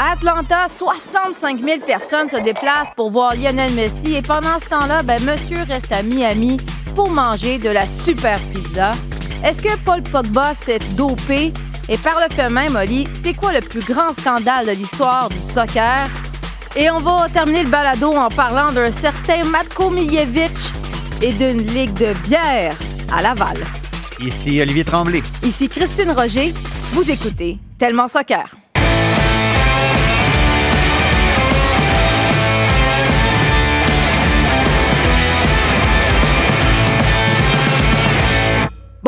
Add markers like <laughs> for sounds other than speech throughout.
À Atlanta, 65 000 personnes se déplacent pour voir Lionel Messi et pendant ce temps-là, ben, monsieur reste à Miami pour manger de la super pizza. Est-ce que Paul Pogba s'est dopé? Et par le fait même, Oli, c'est quoi le plus grand scandale de l'histoire du soccer? Et on va terminer le balado en parlant d'un certain Matko Miljevic et d'une ligue de bière à Laval. Ici Olivier Tremblay. Ici Christine Roger. Vous écoutez Tellement Soccer.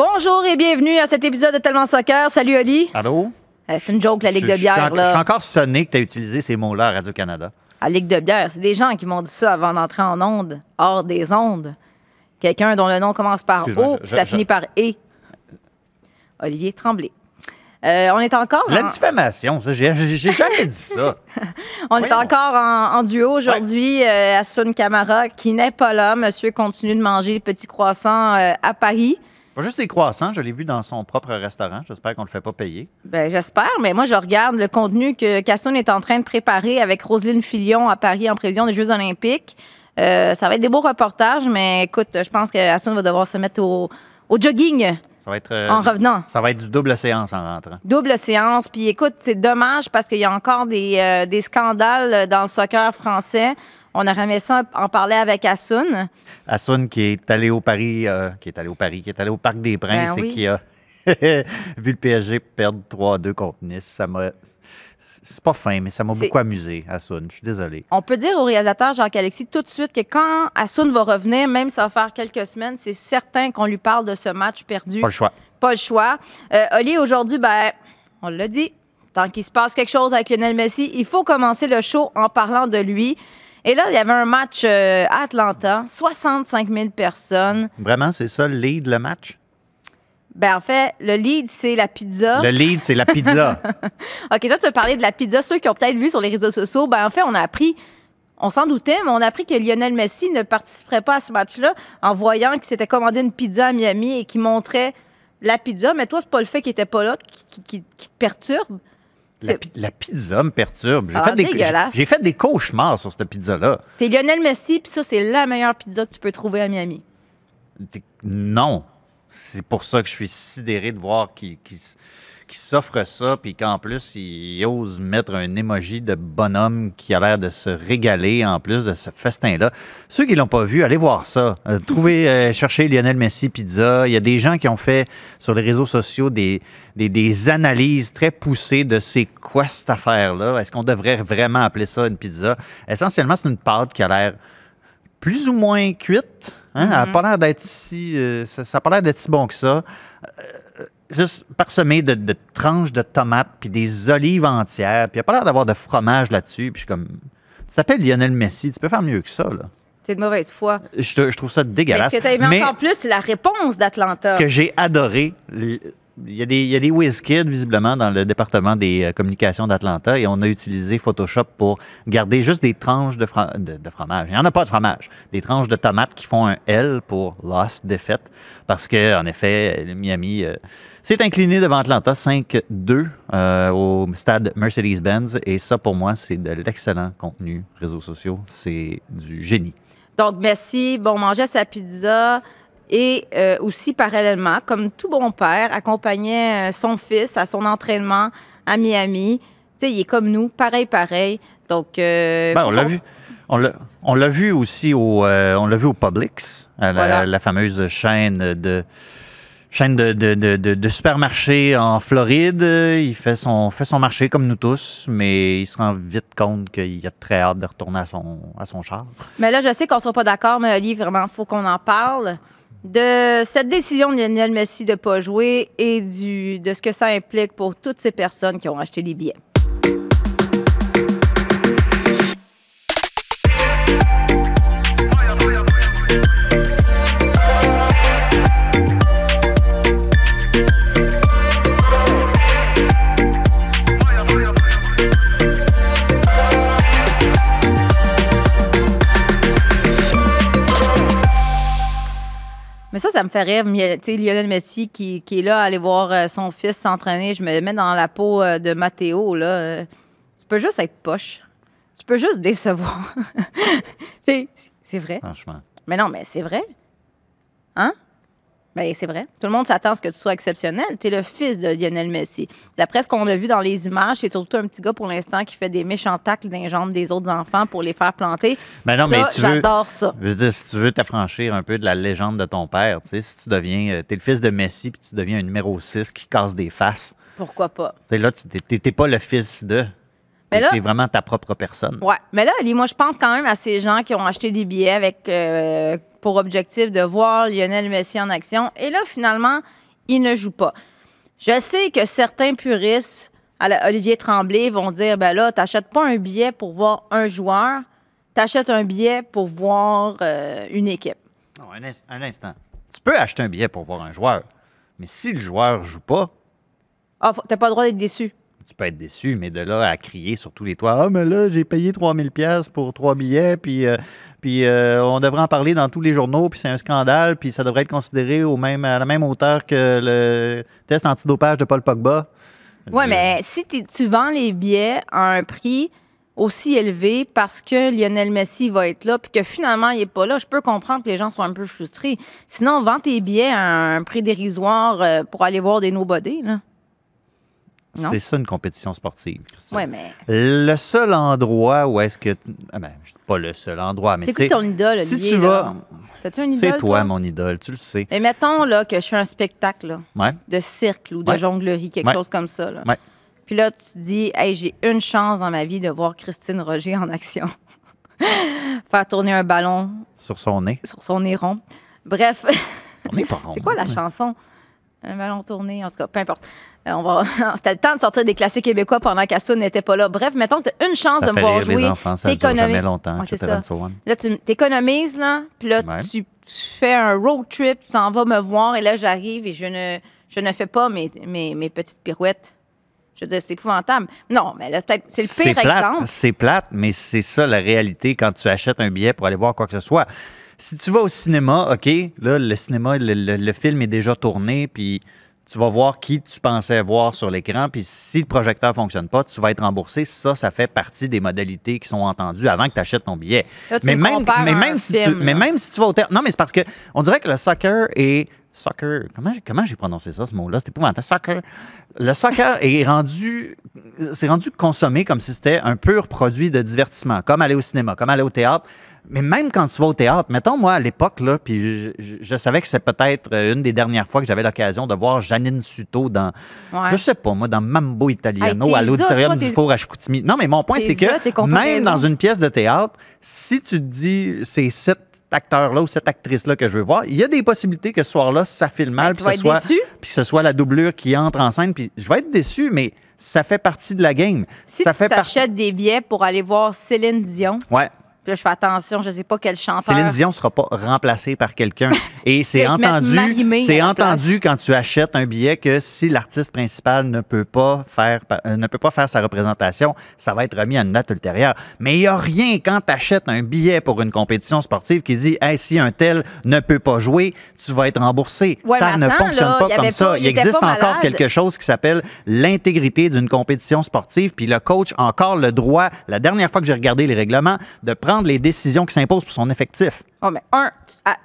Bonjour et bienvenue à cet épisode de Tellement Soccer. Salut Oli. Allô? Euh, c'est une joke, la Ligue Je- de bière. Je suis, en- là. je suis encore sonné que tu as utilisé ces mots-là à Radio-Canada. La Ligue de bière, c'est des gens qui m'ont dit ça avant d'entrer en onde, hors des ondes. Quelqu'un dont le nom commence par O, je- puis ça finit par E. Olivier Tremblay. Euh, on est encore, La en, diffamation, ça, j'ai jamais dit ça. <laughs> on est encore en, en duo aujourd'hui. Euh, Assun Camara, qui n'est pas là. Monsieur continue de manger les petits croissants euh, à Paris. Pas juste les croissants, je l'ai vu dans son propre restaurant. J'espère qu'on ne le fait pas payer. Ben, j'espère, mais moi, je regarde le contenu que Casson est en train de préparer avec Roselyne Filion à Paris en prévision des Jeux Olympiques. Euh, ça va être des beaux reportages, mais écoute, je pense que Assun va devoir se mettre au, au jogging Ça va être, euh, en revenant. ça va être du double séance en rentrant. Double séance. Puis écoute, c'est dommage parce qu'il y a encore des, euh, des scandales dans le soccer français. On aurait aimé ça en parler avec Assun. Assun qui est allé au Paris, euh, qui est allé au Paris, qui est allé au Parc des Princes Ben oui. et qui a <laughs> vu le PSG perdre 3-2 contre Nice. Ça m'a. C'est pas fin, mais ça m'a beaucoup amusé, Assun. Je suis désolé. On peut dire au réalisateur Jacques-Alexis tout de suite que quand Assun va revenir, même si ça va faire quelques semaines, c'est certain qu'on lui parle de ce match perdu. Pas le choix. Pas le choix. Euh, Oli, aujourd'hui, ben, on l'a dit, tant qu'il se passe quelque chose avec Lionel Messi, il faut commencer le show en parlant de lui. Et là, il y avait un match euh, à Atlanta, 65 000 personnes. Vraiment, c'est ça le lead, le match? Ben, en fait, le lead, c'est la pizza. Le lead, c'est la pizza. <laughs> OK, toi, tu as parlé de la pizza. Ceux qui ont peut-être vu sur les réseaux sociaux, ben, en fait, on a appris, on s'en doutait, mais on a appris que Lionel Messi ne participerait pas à ce match-là en voyant qu'il s'était commandé une pizza à Miami et qu'il montrait la pizza. Mais toi, c'est pas le fait qu'il était pas là qui, qui- qui te perturbe. La, pizza me perturbe. Ça J'ai fait, des, j'ai- fait cauchemars sur cette pizza-là. T'es Lionel Messi, puis ça, c'est la meilleure pizza que tu peux trouver à Miami. Non. C'est pour ça que je suis sidéré de voir qu'il qu'il qu'il s'offre ça, puis qu'en plus, il ose mettre un émoji de bonhomme qui a l'air de se régaler en plus de ce festin-là. Ceux qui l'ont pas vu, allez voir ça. Euh, trouvez, euh, cherchez Lionel Messi Pizza. Il y a des gens qui ont fait sur les réseaux sociaux des, des, des analyses très poussées de c'est quoi cette affaire-là. Est-ce qu'on devrait vraiment appeler ça une pizza? Essentiellement, c'est une pâte qui a l'air plus ou moins cuite. Hein? Elle n'a pas l'air d'être si. euh, ça n'a pas l'air d'être si bon que ça. Juste parsemé de, de tranches de tomates puis des olives entières. Puis il n'y a pas l'air d'avoir de fromage là-dessus. Puis je suis comme. Tu t'appelles Lionel Messi, tu peux faire mieux que ça. Là. C'est de mauvaise foi. Je, trouve ça Mais dégueulasse. ce que t'as aimé Mais encore plus, c'est la réponse d'Atlanta. ce que j'ai adoré, il y a des, il y a des whiz kids visiblement dans le département des euh, communications d'Atlanta et on a utilisé Photoshop pour garder juste des tranches de, fro- de- de fromage. Il n'y en a pas de fromage. Des tranches de tomates qui font un L pour lost, défaite. Parce que, en effet, Miami euh, s'est incliné devant Atlanta 5-2 euh, au stade Mercedes-Benz. Et ça, pour moi, c'est de l'excellent contenu réseaux sociaux. C'est du génie. Donc, Messi, bon, mangeait sa pizza et euh, aussi, parallèlement, comme tout bon père, accompagnait euh, son fils à son entraînement à Miami. Tu sais, il est comme nous, pareil, pareil. Donc, euh, Ben, on l'a vu. On l'a, vu aussi au, euh, on l'a vu au Publix, à la, Voilà. la fameuse chaîne de chaîne de, de, de, supermarchés en Floride. Il fait son, fait son marché comme nous tous, mais il se rend vite compte qu'il a très hâte de retourner à son, à son char. Mais là, je sais qu'on ne sera pas d'accord, mais Oli, vraiment, il faut qu'on en parle de cette décision de Lionel Messi de ne pas jouer et du, de ce que ça implique pour toutes ces personnes qui ont acheté des billets. Ça, ça me fait rire. Tu sais, Lionel Messi qui, qui est là à aller voir euh, son fils s'entraîner. Je me mets dans la peau euh, de Matteo. Là. Euh, C'est peux juste être poche. Tu peux juste décevoir. <laughs> tu sais, c'est vrai. Franchement. Mais non, mais c'est vrai. Hein? Ben, c'est vrai. Tout le monde s'attend à ce que tu sois exceptionnel. Tu es le fils de Lionel Messi. D'après ce qu'on a vu dans les images, c'est surtout un petit gars pour l'instant qui fait des méchants tacles dans les jambes des autres enfants pour les faire planter. Ben non, Ça, mais tu veux. J'adore ça. Je veux dire, si tu veux t'affranchir un peu de la légende de ton père, tu sais, si tu deviens. euh, T'es le fils de Messi, puis tu deviens un numéro 6 qui casse des faces. Pourquoi pas? Tu sais, là, tu t'es- t'es pas le fils de. Mais là- t'es vraiment ta propre personne. Ouais. Mais là, Ali, moi, je pense quand même à ces gens qui ont acheté des billets avec euh, pour objectif de voir Lionel Messi en action. Et là, finalement, il ne joue pas. Je sais que certains puristes, à la Olivier Tremblay, vont dire ben là, t'achètes pas un billet pour voir un joueur, t'achètes un billet pour voir euh, une équipe. Non, un, ins- un instant. Tu peux acheter un billet pour voir un joueur, mais si le joueur joue pas, Ah, t'as pas le droit d'être déçu. tu peux être déçu, mais de là à crier sur tous les toits, ah, mais là, j'ai payé 3000 pièces pour trois billets, puis, euh, puis euh, on devrait en parler dans tous les journaux, puis c'est un scandale, puis ça devrait être considéré au même, à la même hauteur que le test antidopage de Paul Pogba. Oui, Je- mais si tu vends les billets à un prix aussi élevé parce que Lionel Messi va être là, puis que finalement, il n'est pas là, je peux comprendre que les gens sont un peu frustrés. Sinon, vends tes billets à un prix dérisoire euh, pour aller voir des nobody. Là. C'est ça une compétition sportive, mais Le seul endroit où est-ce que. Ah ben, je dis pas le seul endroit, mais c'est tu quoi sais, ton idole, si Olivier? tu vas. T'as-tu une idole, C'est toi, mon idole, tu le sais. Mais mettons là, que je fais un spectacle là, Ouais. de cirque ou de Ouais. jonglerie, quelque chose comme ça. Là. Puis là, tu dis, hey, j'ai une chance dans ma vie de voir Christine Roger en action. <laughs> Faire tourner un ballon Sur son nez. sur son nez rond. Bref, On n'est pas <laughs> rond. c'est quoi la chanson? Un ballon tourné, en tout cas, peu importe. Euh, on va... <laughs> C'était le temps de sortir des classiques québécois pendant qu'Assun n'était pas là. Bref, mettons que tu as une chance Ça de me voir jouer. enfants, ça dure t'économises- jamais longtemps, Ouais, ça. Là, tu t'économises, là, puis là, Ouais. tu, tu fais un road trip, tu t'en vas me voir, et là, j'arrive et je ne, je ne fais pas mes, mes, mes petites pirouettes. Je veux dire, c'est épouvantable. Non, mais là, c'est le pire plate, exemple. C'est plate, mais c'est ça la réalité quand tu achètes un billet pour aller voir quoi que ce soit. Si tu vas au cinéma, OK, là, le cinéma, le, le- le film est déjà tourné, puis tu vas voir qui tu pensais voir sur l'écran, puis si le projecteur ne fonctionne pas, tu vas être remboursé. Ça, ça fait partie des modalités qui sont entendues avant que tu achètes ton billet. Là, tu mais me même, mais si tu, film, mais là. même si tu vas au théâtre. Non, mais c'est parce que on dirait que le soccer est. Soccer. Comment, j'ai- comment j'ai prononcé ça, ce mot-là? C'est épouvantable. Soccer. Le soccer est rendu. C'est rendu consommé comme si c'était un pur produit de divertissement, comme aller au cinéma, comme aller au théâtre. Mais même quand tu vas au théâtre, mettons, moi, à l'époque, là, puis je, je- je savais que c'est peut-être euh, une des dernières fois que j'avais l'occasion de voir Janine Suto dans, Ouais. je sais pas, moi, dans Mambo Italiano, Hey, à l'Auditorium du Four à Chicoutimi. Non, mais mon point, c'est que même dans une pièce de théâtre, si tu te dis, c'est cet acteur-là ou cette actrice-là que je veux voir, il y a des possibilités que ce soir-là, ça file mal, Ben, puis ce être soit, déçu. puis que ce soit la doublure qui entre en scène, puis je vais être déçu, mais ça fait partie de la game. Si ça tu fait t'achètes des billets pour aller voir Céline Dion, Ouais. Puis là, je fais attention, je sais pas quel chanteur. Céline Dion ne sera pas remplacée par quelqu'un. <laughs> Et c'est entendu, c'est entendu quand tu achètes un billet que si l'artiste principal ne peut pas faire euh, ne peut pas faire sa représentation, ça va être remis à une date ultérieure. Mais il n'y a rien quand tu achètes un billet pour une compétition sportive qui dit hey, si un tel ne peut pas jouer, tu vas être remboursé. Ouais, ça ne fonctionne là, pas comme ça. il existe encore malade. quelque chose qui s'appelle l'intégrité d'une compétition sportive. Puis le coach a encore le droit, la dernière fois que j'ai regardé les règlements, de prendre les décisions qui s'imposent pour son effectif. Oh, mais un,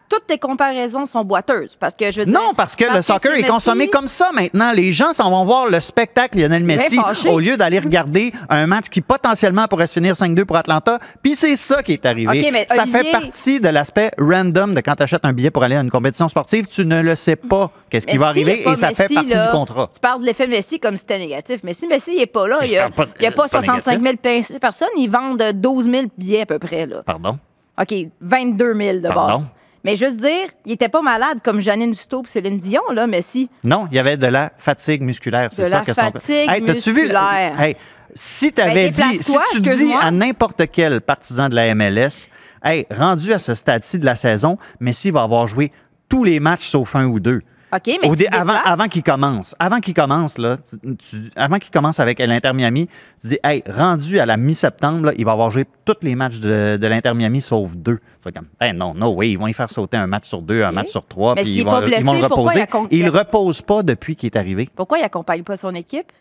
toutes tes comparaisons sont boiteuses. Parce que je veux dire. Non, parce que le soccer est consommé comme ça maintenant. Les gens s'en vont voir le spectacle Lionel Messi au lieu d'aller regarder un match qui potentiellement pourrait se finir 5-2 pour Atlanta. Puis c'est ça qui est arrivé. Mais ça Olivier- fait partie de l'aspect random de quand tu achètes un billet pour aller à une compétition sportive. Tu ne le sais pas qu'est-ce qui va arriver et ça fait partie là, du contrat. Tu parles de l'effet Messi comme si c'était négatif. Mais si Messi n'est pas là, il n'y a, pas- y a pas c'est pas 65 000 pe- personnes. Ils vendent 12 000 billets à peu près. Là. Pardon? OK, 22 000 de bord. Mais juste dire, il était pas malade comme Janine Duto et Céline Dion, là, Messi. Non, il y avait de la fatigue musculaire. C'est ça la que son- fatigue Hey, vu musculaire. Hey, si tu avais Ben, dit, si tu dis à n'importe quel partisan de la MLS, hey, rendu à ce stade-ci de la saison, Messi va avoir joué tous les matchs sauf un ou deux. OK, mais Au tu dé- avant déplaces. avant qu'il commence, avant qu'il commence là, tu- tu- avant qu'il commence avec l'Inter Miami, tu dis hey, rendu à la mi-septembre, là, il va avoir joué tous les matchs de, de l'Inter Miami sauf deux. Tu comme hey, non, non, oui, ils vont y faire sauter un match sur deux, un OK. match sur trois, Mais puis s'il ils est vont, pas ils vont le reposer. il a con- Il repose pas depuis qu'il est arrivé. Pourquoi il accompagne pas son équipe?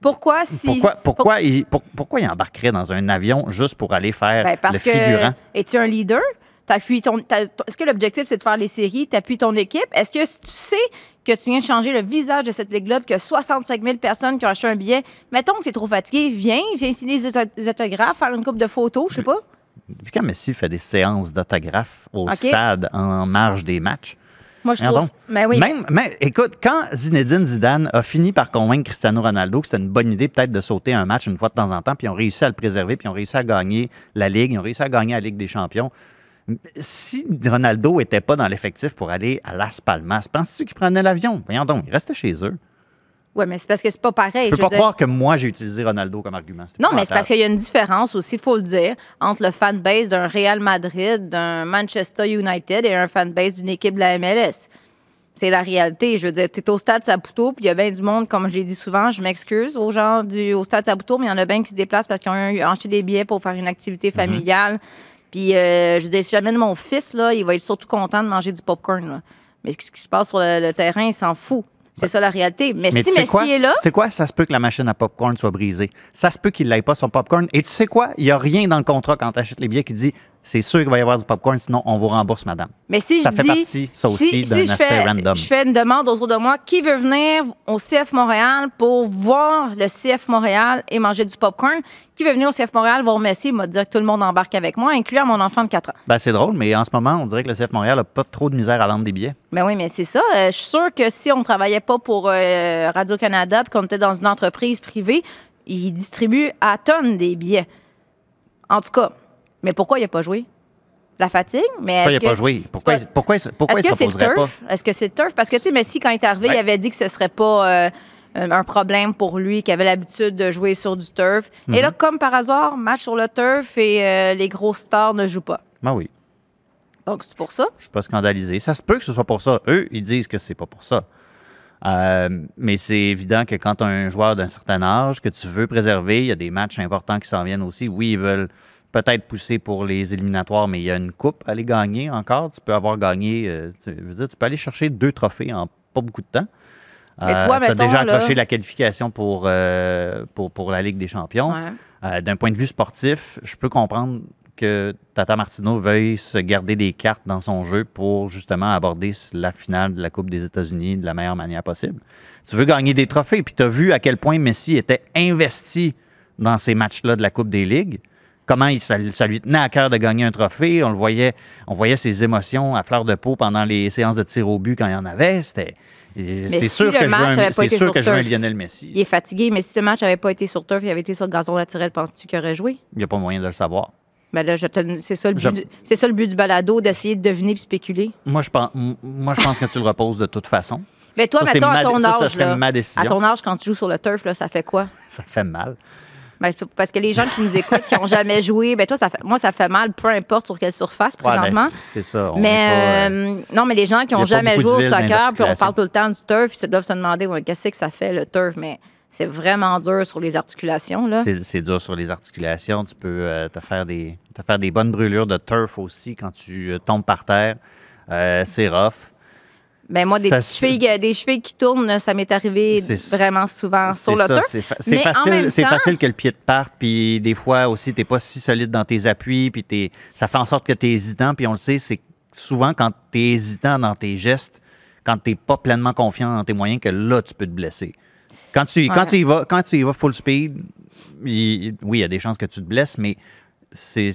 Pourquoi si. Pourquoi, pourquoi, il, pour- pourquoi il embarquerait dans un avion juste pour aller faire Ben, parce le que figurant? es-tu un leader? T'appuies ton, Est-ce que l'objectif, c'est de faire les séries? Tu appuies ton équipe? Est-ce que tu sais que tu viens de changer le visage de cette ligue-là, puis a 65 000 personnes qui ont acheté un billet? Mettons que tu es trop fatigué, viens, viens signer des auto- des autographes, faire une coupe de photos, je sais pas. Vu quand Messi fait des séances d'autographes au stade en marge des matchs. Moi, je trouve. donc. Mais oui. Même, mais écoute, quand Zinedine Zidane a fini par convaincre Cristiano Ronaldo que c'était une bonne idée peut-être de sauter un match une fois de temps en temps, puis ils ont réussi à le préserver, puis ils ont réussi à gagner la Ligue, ils ont réussi à gagner la Ligue des Champions. Si Ronaldo était pas dans l'effectif pour aller à Las Palmas, penses-tu qu'il prenait l'avion? Voyons donc, il restait chez eux. Oui, mais c'est parce que c'est pas pareil. Je peux je pas dire. croire que moi, j'ai utilisé Ronaldo comme argument. Non, mais c'est parce qu'il y a une différence aussi, il faut le dire, entre le fanbase d'un Real Madrid, d'un Manchester United et un fanbase d'une équipe de la MLS. C'est la réalité. Je veux dire, tu es au stade Saputo, puis il y a bien du monde, comme je l'ai dit souvent, je m'excuse aux gens du, au stade Saputo, mais il y en a bien qui se déplacent parce qu'ils ont acheté des billets pour faire une activité familiale. Puis, euh, je dire, si j'amène mon fils, là, il va être surtout content de manger du popcorn. là. Mais ce qui se passe sur le, le terrain, il s'en fout. C'est ça la réalité. Mais, Mais si tu sais Messi quoi? est là, C'est quoi? Ça se peut que la machine à popcorn soit brisée. Ça se peut qu'il n'aille pas son popcorn. Et tu sais quoi? Il n'y a rien dans le contrat quand tu achètes les billets qui dit c'est sûr qu'il va y avoir du popcorn, sinon on vous rembourse, madame. Mais si Ça je fait dis, partie, ça aussi, si, d'un si aspect fais, random. Je fais une demande autour de moi. Qui veut venir au CF Montréal pour voir le CF Montréal et manger du popcorn? Qui veut venir au CF Montréal voir Messi? Il m'a dit que tout le monde embarque avec moi, incluant mon enfant de 4 ans. Ben, c'est drôle, mais en ce moment, on dirait que le CF Montréal n'a pas trop de misère à vendre des billets. Ben oui, mais c'est ça. Euh, je suis sûre que si on ne travaillait pas pour euh, Radio-Canada puis qu'on était dans une entreprise privée, ils distribuent à tonnes des billets. En tout cas. Mais pourquoi il n'a pas joué? La fatigue? Mais Pourquoi il est-ce n'a pas joué? Pourquoi, pas- pourquoi, pourquoi il Est-ce ne que c'est le s'opposerait pas? turf? Est-ce que c'est le turf? Parce que, tu sais, Messi, quand il est arrivé, Ouais. il avait dit que ce serait pas euh, un problème pour lui, qu'il avait l'habitude de jouer sur du turf. Et là, Mhm. comme par hasard, match sur le turf et euh, les grosses stars ne jouent pas. Ben oui, Donc, c'est pour ça. je ne suis pas scandalisé. Ça se peut que ce soit pour ça. Eux, ils disent que c'est pas pour ça. Euh, mais c'est évident que quand tu as un joueur d'un certain âge que tu veux préserver, il y a des matchs importants qui s'en viennent aussi. Oui, ils veulent peut-être pousser pour les éliminatoires, mais il y a une coupe à aller gagner encore. Tu peux avoir gagné, euh, tu, je veux dire, tu peux aller chercher deux trophées en pas beaucoup de temps. Mais toi, tu as déjà là- accroché la qualification pour, euh, pour, pour la Ligue des champions. Ouais. Euh, D'un point de vue sportif, je peux comprendre que Tata Martino veuille se garder des cartes dans son jeu pour justement aborder la finale de la Coupe des États-Unis de la meilleure manière possible. Tu veux gagner des trophées, puis tu as vu à quel point Messi était investi dans ces matchs-là de la Coupe des Ligues. Comment il, ça, ça lui tenait à cœur de gagner un trophée. On le voyait, on voyait ses émotions à fleur de peau pendant les séances de tir au but quand il y en avait. C'était. C'est si sûr le que je veux un, pas été sûr sur que je veux un turf, Lionel Messi. Il est fatigué, mais si le match n'avait pas été sur turf, il avait été sur gazon naturel, penses-tu qu'il aurait joué? Il n'y a pas moyen de le savoir. Ben là, c'est ça, le Je- but du- c'est ça le but du balado, d'essayer de deviner et spéculer. Moi, je pense, m- moi, je pense que tu le reposes de toute façon. Mais toi, Ça, mettons, à ton ça, âge, ça serait là, ma décision. à ton âge, quand tu joues sur le turf, là, ça fait quoi? Ça fait mal. Ben, parce que les gens qui nous écoutent, qui n'ont jamais joué, ben toi, ça fait, moi, ça fait mal, peu importe sur quelle surface Ouais, ben, présentement. c'est ça. on mais pas, euh, euh, non, mais les gens qui n'ont jamais joué au soccer, puis on parle tout le temps du turf, ils se doivent se demander ouais, qu'est-ce que ça fait le turf, mais c'est vraiment dur sur les articulations. Là. c'est, dur sur les articulations. Tu peux euh, te, faire des, te faire des bonnes brûlures de turf aussi quand tu euh, tombes par terre. C'est rough. Ben, moi, des, Ça, petites c'est- chevilles, euh, des chevilles qui tournent, ça m'est arrivé vraiment souvent sur le. C'est, fa- facile, temps- facile que le pied te parte. Puis des fois aussi, tu n'es pas si solide dans tes appuis. Puis ça fait en sorte que tu es hésitant. Puis on le sait, c'est souvent quand tu es hésitant dans tes gestes, quand tu n'es pas pleinement confiant dans tes moyens, que là, tu peux te blesser. Quand tu, quand tu, y, vas, quand tu y vas full speed, il- oui, il y a des chances que tu te blesses, mais c'est,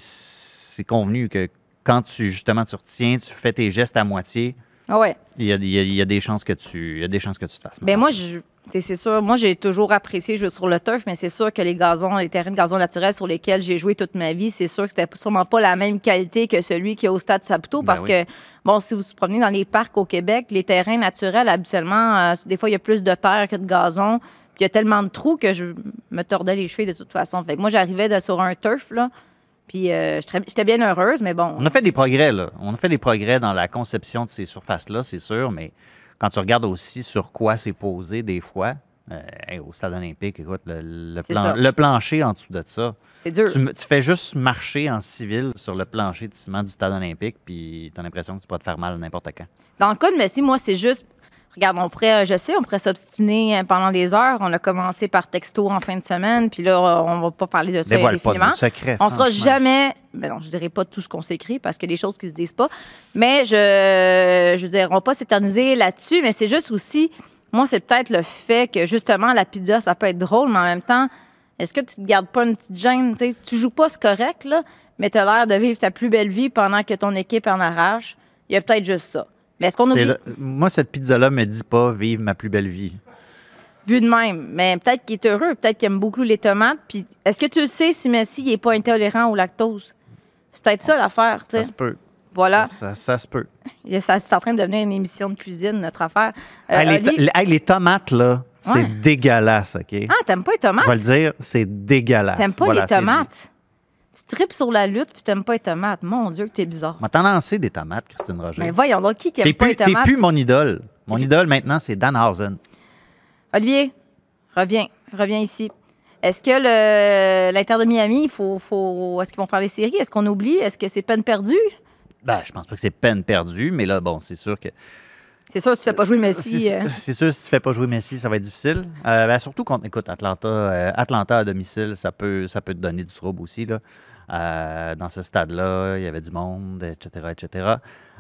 convenu que quand tu justement tu retiens, tu fais tes gestes à moitié, ouais. il y a, il y a- il y a des chances que tu, il y a des chances que tu te fasses mal. Ben moi, je, c'est sûr. Moi, j'ai toujours apprécié jouer sur le turf, mais c'est sûr que les gazons, les terrains de gazon naturels sur lesquels j'ai joué toute ma vie, c'est sûr que c'était sûrement pas la même qualité que celui qui est au stade Saputo, Ben parce oui. que, bon, si vous vous promenez dans les parcs au Québec, les terrains naturels, habituellement, euh, des fois, il y a plus de terre que de gazon. Puis il y a tellement de trous que je me tordais les cheveux de toute façon. Fait que moi, j'arrivais sur un turf, là, puis euh, j'étais bien heureuse, mais bon. On a fait des progrès, là. On a fait des progrès dans la conception de ces surfaces-là, c'est sûr, mais quand tu regardes aussi sur quoi c'est posé des fois, euh, hey, au stade olympique, écoute, le, le C'est plan- ça. le plancher en dessous de ça, C'est dur. tu, fais juste marcher en civil sur le plancher de ciment du stade olympique, puis tu as l'impression que tu pourrais te faire mal n'importe quand. Dans le cas de Messi, moi, c'est juste. Regarde, on pourrait, je sais, on pourrait s'obstiner pendant des heures. On a commencé par texto en fin de semaine, puis là, on va pas parler de ça Dévoile pas nos secrets, On sera jamais, ben non, je dirais pas tout ce qu'on s'écrit parce qu'il y a des choses qui se disent pas, mais je, je veux dire, on va pas s'éterniser là-dessus, mais c'est juste aussi, moi, c'est peut-être le fait que justement, la pizza, ça peut être drôle, mais en même temps, est-ce que tu te gardes pas une petite gêne? Tu sais, tu joues pas, c'est correct, là, mais tu as l'air de vivre ta plus belle vie pendant que ton équipe en arrache. Il y a peut-être juste ça. Mais est-ce qu'on oublie, le- Moi, cette pizza-là me dit pas vivre ma plus belle vie. vu de même, mais peut-être qu'il est heureux, peut-être qu'il aime beaucoup les tomates, puis est-ce que tu le sais si Messi n'est pas intolérant au lactose? C'est peut-être ça l'affaire, tu Ça sais. se peut. Voilà. Ça, ça- ça se peut. <laughs> Ça- C'est en train de devenir une émission de cuisine, notre affaire. Euh, Hey, les, to- Oli- hey, les tomates, là, c'est Ouais. dégueulasse, OK? Ah, t'aimes pas les tomates? Je vais le dire, c'est dégueulasse. T'aimes pas Voilà, les tomates? Tu tripes sur la lutte puis t'aimes pas les tomates. Mon Dieu, que t'es bizarre. M'a t'en lancé des tomates, Christine Roger. Mais voyons donc, qui qui T'es aime pas les t'es tomates? plus mon idole. Mon idole maintenant, c'est Danhausen. Olivier, reviens. Reviens ici. Est-ce que l'Inter de Miami, faut, faut- est-ce qu'ils vont faire les séries? Est-ce qu'on oublie? Est-ce que c'est peine perdue? Ben, je pense pas que c'est peine perdue, mais là, bon, c'est sûr que. C'est sûr, si tu fais pas jouer Messi. C'est euh, sûr, si tu fais pas jouer Messi, ça va être difficile. Euh, ben, surtout contre, écoute, Atlanta, euh, Atlanta à domicile, ça peut, ça peut te donner du trouble aussi. Là. Euh, dans ce stade-là, il y avait du monde, etc., etc.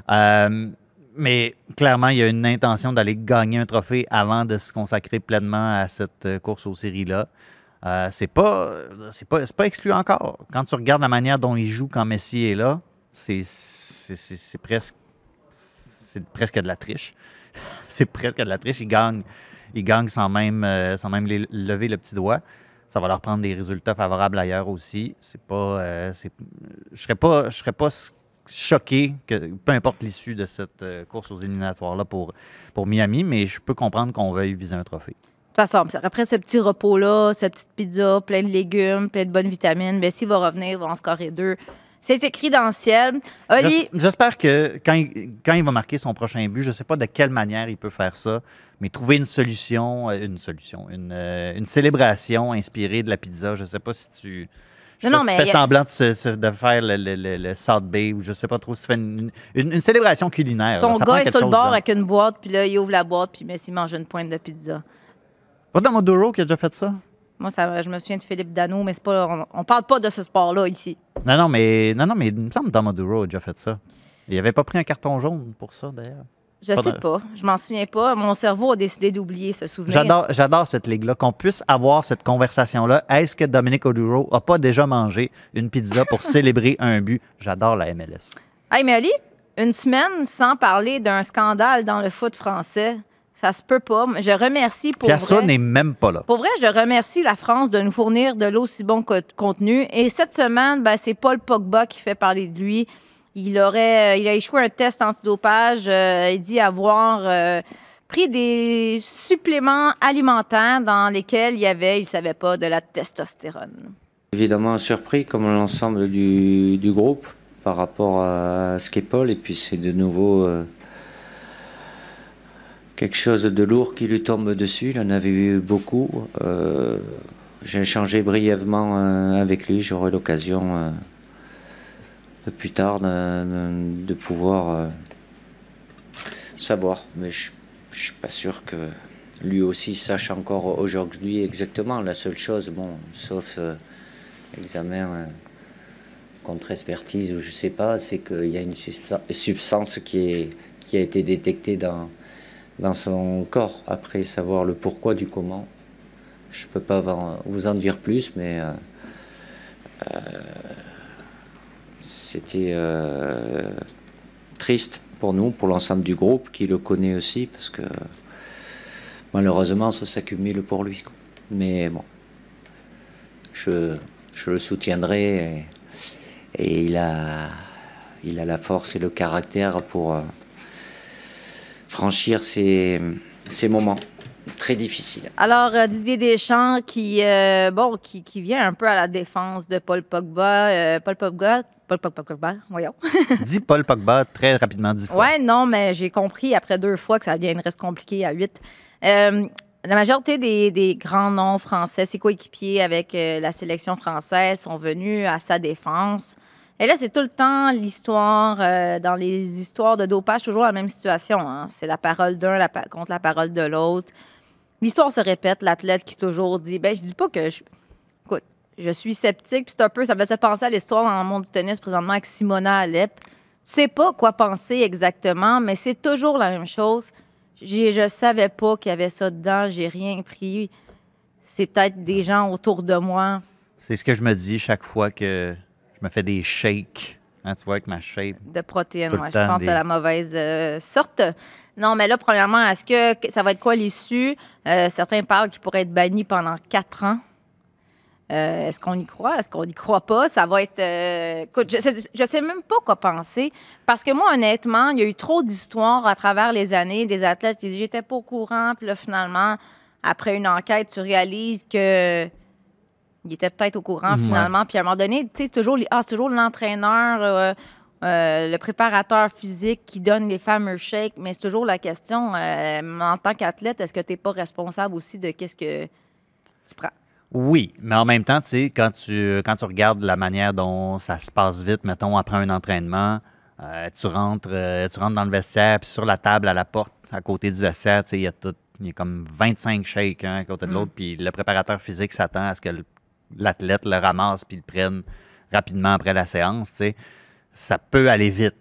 Euh, mais clairement, il y a une intention d'aller gagner un trophée avant de se consacrer pleinement à cette euh, course aux séries-là. Euh, c'est pas, c'est pas, pas exclu encore. Quand tu regardes la manière dont il joue quand Messi est là, c'est, presque, c'est presque de la triche. <laughs> c'est presque de la triche. Ils gagnent, ils gagnent sans même, sans même lever le petit doigt. Ça va leur prendre des résultats favorables ailleurs aussi. C'est pas, euh, je serais pas, je serais pas choqué que peu importe l'issue de cette euh, course aux éliminatoires là pour pour Miami, mais je peux comprendre qu'on veuille viser un trophée. De toute façon, après ce petit repos-là, cette petite pizza, plein de légumes, plein de bonnes vitamines, Messi va revenir, il va en scorer deux. C'est écrit dans le ciel. Oli, J'es- J'espère que quand il, quand il va marquer son prochain but, je ne sais pas de quelle manière il peut faire ça, mais trouver une solution, euh, une solution, une, euh, une célébration inspirée de la pizza. Je ne sais pas si tu. Je sais Non, pas non, si mais tu fais il a- semblant de, se- se- de faire le, le, le- le South Bay ou je ne sais pas trop si tu fais une, une- une célébration culinaire. son là. Gars est sur le bord genre. avec une boîte, puis là, il ouvre la boîte, puis Messi mange une pointe de pizza. Pas dans Maduro qui a déjà fait ça? Moi, ça, je me souviens de Philippe Dano, mais c'est pas, on, on parle pas de ce sport-là ici. Non, non, mais, non, non, mais il me semble que Don Maduro a déjà fait ça. Il n'avait pas pris un carton jaune pour ça, d'ailleurs. Je Pas sais de- pas. Je m'en souviens pas. Mon cerveau a décidé d'oublier ce souvenir. J'adore, j'adore cette ligue-là, qu'on puisse avoir cette conversation-là. Est-ce que Dominique Oduro a pas déjà mangé une pizza pour <laughs> célébrer un but? J'adore la MLS. Hey, mais Ali, une semaine sans parler d'un scandale dans le foot français, ça se peut pas. Je remercie pour Piazza vrai. n'est même pas là. Pour vrai, je remercie la France de nous fournir de l'aussi bon co- contenu. Et cette semaine, ben, c'est Paul Pogba qui fait parler de lui. Il aurait, euh, il a échoué un test antidopage. Euh, il dit avoir euh, pris des suppléments alimentaires dans lesquels il y avait, il savait pas, de la testostérone. Évidemment surpris comme l'ensemble du, du groupe par rapport à ce qu'est Paul et puis c'est de nouveau euh, quelque chose de lourd qui lui tombe dessus. Il en avait eu beaucoup. Euh, J'ai échangé brièvement euh, avec lui. J'aurai l'occasion euh, plus tard de, pouvoir euh, savoir. Mais je ne suis pas sûr que lui aussi sache encore aujourd'hui exactement. La seule chose, bon, sauf examen contre-expertise ou je sais pas, c'est qu'il y a une substa- substance qui a été détectée dans, dans son corps. Après savoir le pourquoi du comment, je peux pas vous- en dire plus, mais euh, euh, c'était euh, triste pour nous, pour l'ensemble du groupe qui le connaît aussi, parce que malheureusement ça s'accumule pour lui. Mais bon, je, le soutiendrai et, il, a, il a la force et le caractère pour franchir ces, ces moments très difficiles. Alors, euh, Didier Deschamps qui, euh, bon, qui, qui vient un peu à la défense de Paul Pogba. euh, Paul Pogba, Paul Pogba, Pogba, voyons. <laughs> Dis Paul Pogba très rapidement, dix fois. Ouais, non, mais j'ai compris après deux fois que ça deviendrait compliqué à huit. Euh, la majorité des, des grands noms français, ses coéquipiers avec euh, la sélection française, sont venus à sa défense. Et là, c'est tout le temps l'histoire, euh, dans les histoires de dopage, toujours la même situation. hein. C'est la parole d'un contre la parole de l'autre. L'histoire se répète, l'athlète qui toujours dit, ben je dis pas que je, écoute, je suis sceptique, puis c'est un peu, ça me fait penser à l'histoire dans le monde du tennis présentement avec Simona Alep. Tu sais pas quoi penser exactement, mais c'est toujours la même chose. Je savais pas qu'il y avait ça dedans, j'ai rien pris. C'est peut-être des gens autour de moi C'est ce que je me dis chaque fois que je me fais des shakes. Hein, tu vois, avec ma shape. de protéines. Ouais, je pense des- de la mauvaise euh, sorte. Non, mais là, premièrement, est-ce que que ça va être quoi l'issue? Euh, certains parlent qu'il pourrait être banni pendant quatre ans. Euh, est-ce qu'on y croit? Est-ce qu'on n'y croit pas? Ça va être. écoute, je sais, je sais même pas quoi penser. Parce que moi, honnêtement, il y a eu trop d'histoires à travers les années, des athlètes qui disent J'étais pas au courant, puis là, finalement, après une enquête, tu réalises que. Il était peut-être au courant Ouais. finalement. Puis à un moment donné, tu sais, c'est toujours, ah, toujours l'entraîneur, euh, euh, le préparateur physique qui donne les fameux shakes. Mais c'est toujours la question, euh, en tant qu'athlète, est-ce que tu n'es pas responsable aussi de qu'est-ce que tu prends? Oui, mais en même temps, tu sais, quand tu, quand tu regardes la manière dont ça se passe vite, mettons, après un entraînement, tu, rentres, tu rentres dans le vestiaire, puis sur la table à la porte, à côté du vestiaire, tu sais, il y a tout, il y a comme 25 shakes hein, à côté de l'autre, puis le préparateur physique s'attend à ce que le- l'athlète le ramasse puis le prenne rapidement après la séance, tu sais. Ça peut aller vite.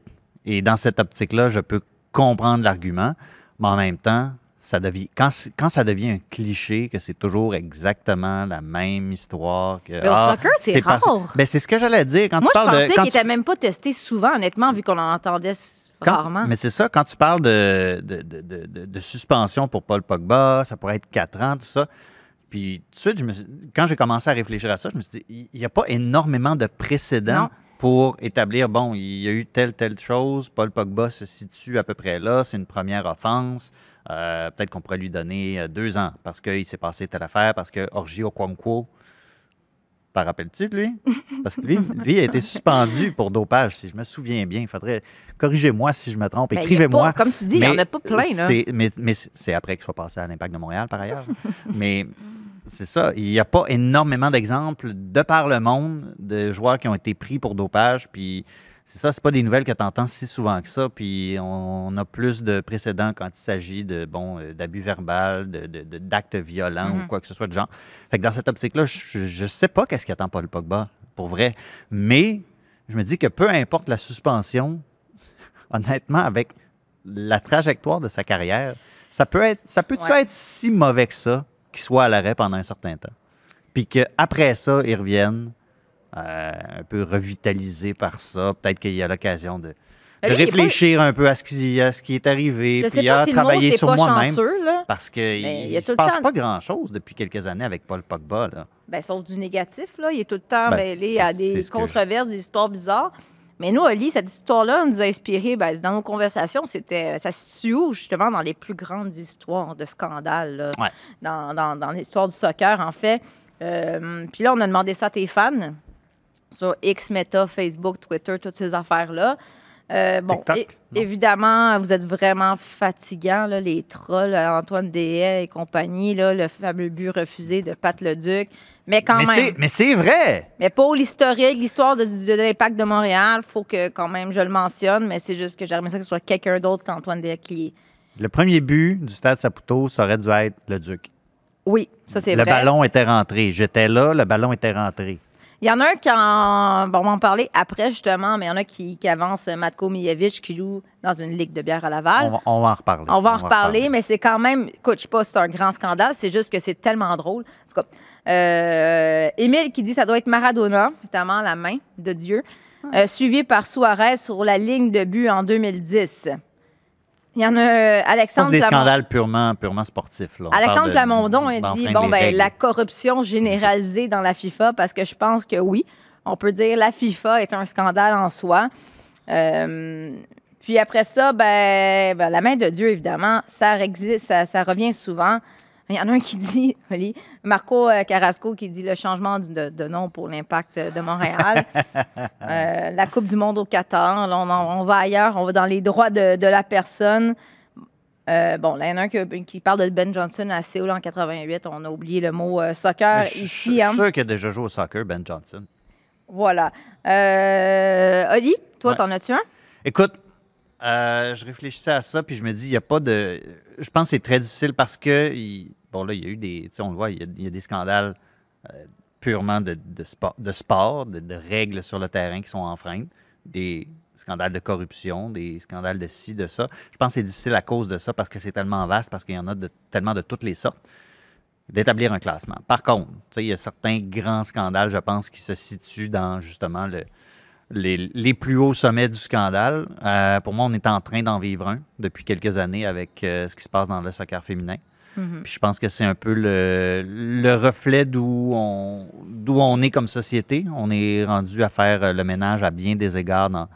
Et dans cette optique-là, je peux comprendre l'argument, mais en même temps, ça devient, quand, ça devient un cliché, que c'est toujours exactement la même histoire. Que, Mais au ah, soccer, c'est rare. Ben, c'est ce que j'allais dire. Quand Moi, tu je parles pensais qu'il tu- n'était même pas testé souvent, honnêtement, vu qu'on en entendait quand- rarement. Mais c'est ça, quand tu parles de, de, de- de- de- de suspension pour Paul Pogba, ça pourrait être 4 ans, tout ça. Puis tout de suite, je me suis- quand j'ai commencé à réfléchir à ça, je me suis dit, il n'y a pas énormément de précédents Non. pour établir, bon, il y a eu telle, telle chose, Paul Pogba se situe à peu près là, c'est une première offense. Euh, Peut-être qu'on pourrait lui donner euh, deux ans parce qu'il s'est passé telle affaire, parce que Orgi Okonkwo, t'en rappelles-tu de lui? <laughs> Parce que lui, lui a été suspendu pour dopage, si je me souviens bien. Il faudrait. Corrigez-moi si je me trompe, Ben, écrivez-moi. Comme tu dis, il n'y en a pas plein. Là. Mais, c'est après qu'il soit passé à l'Impact de Montréal, par ailleurs. <laughs> mais c'est ça. Il n'y a pas énormément d'exemples de par le monde de joueurs qui ont été pris pour dopage. Puis c'est ça, c'est pas des nouvelles que tu entends si souvent que ça. Puis on, a plus de précédents quand il s'agit de bon euh, d'abus verbal, de- de- de- d'actes violents ou quoi que ce soit de genre. Fait que dans cette optique-là, je ne sais pas qu'est-ce qu'attend Paul Pogba, pour vrai. Mais je me dis que peu importe la suspension, <laughs> honnêtement, avec la trajectoire de sa carrière, ça peut être, ça peut-tu Ouais. être si mauvais que ça? Qu'il soit à l'arrêt pendant un certain temps? Puis qu'après ça, il revienne euh, un peu revitalisé par ça. Peut-être qu'il y a l'occasion de, pas- réfléchir un peu à ce, qui, à ce qui est arrivé, Je puis à si travailler sur moi-même. Parce qu'il a ne se passe temps- pas grand-chose depuis quelques années avec Paul Pogba. Là. Ben, sauf du négatif, là. Il est tout le temps Ben, mêlé à des controverses, des histoires bizarres. Mais nous, Oli, cette histoire-là nous a inspiré, ben, dans nos conversations, c'était, ça se situe où, justement, dans les plus grandes histoires de scandales, là, Ouais. dans, dans- dans l'histoire du soccer, en fait. Euh, Puis là, on a demandé ça à tes fans, sur X, Meta, Facebook, Twitter, toutes ces affaires-là. Euh, bon, évidemment, vous êtes vraiment fatigants, là, les trolls, euh, Antoine Dehaye et compagnie, là, le fameux but refusé de Pat Leduc. Mais quand mais, même. mais c'est vrai! Mais pour l'historique, l'histoire de, de l'impact de Montréal, faut que quand même je le mentionne, mais c'est juste que j'aimerais ça que ce soit quelqu'un d'autre qu'Antoine Dehaye qui. Le premier but du Stade Saputo, ça aurait dû être le Duc. Oui, ça c'est Le vrai. ballon était rentré. J'étais là, le ballon était rentré. Il y en a un qui en. Bon, on va en parler après justement, mais il y en a qui, qui avance euh, Matko Mijevic qui joue dans une ligue de bière à Laval. On va, on va en reparler. On va en reparler, mais c'est quand même. Écoute, je sais pas si c'est un grand scandale, c'est juste que c'est tellement drôle. En tout cas, euh, Émile qui dit que ça doit être Maradona, notamment la main de Dieu, euh, suivi par Suarez sur la ligne de but en 2010. Il y en a euh, Ça, c'est Alexandre des Plamondon- scandales purement, purement sportifs. là. On Alexandre Plamondon a dit d'enfreindre bon ben la corruption généralisée dans la FIFA parce que je pense que oui, on peut dire la FIFA est un scandale en soi. Euh, puis après ça, ben, ben, la main de Dieu évidemment, ça existe, ça, ça revient souvent. Il y en a un qui dit, <laughs> Oli, Marco euh, Carrasco qui dit le changement de, de nom pour l'impact de Montréal. <laughs> Euh, la Coupe du Monde au Qatar, là, on, va ailleurs, on va dans les droits de, de la personne. Euh, bon, là, il y en a un qui, qui parle de Ben Johnson à Séoul en 88. On a oublié le mot euh, soccer Je- ici. Je hein. suis sûr qu'il a déjà joué au soccer, Ben Johnson. Voilà. Euh, Oli, toi, Ouais. t'en as-tu un? Écoute, je réfléchissais à ça, puis je me dis, il n'y a pas de. Je pense que c'est très difficile parce que. il- Bon, là, il y a eu des. On le voit, il y a, des scandales euh, purement de, sport, de, règles sur le terrain qui sont enfreintes, des scandales de corruption, des scandales de ci, de ça. Je pense que c'est difficile à cause de ça parce que c'est tellement vaste, parce qu'il y en a tellement de toutes les sortes, d'établir un classement. Par contre, il y a certains grands scandales, je pense, qui se situent dans justement le, les, les plus hauts sommets du scandale. Euh, pour moi, on est en train d'en vivre un depuis quelques années avec euh, ce qui se passe dans le soccer féminin. Mhm. Puis je pense que c'est un peu le, le reflet d'où on, d'où on est comme société. On est rendu à faire euh, le ménage à bien des égards dans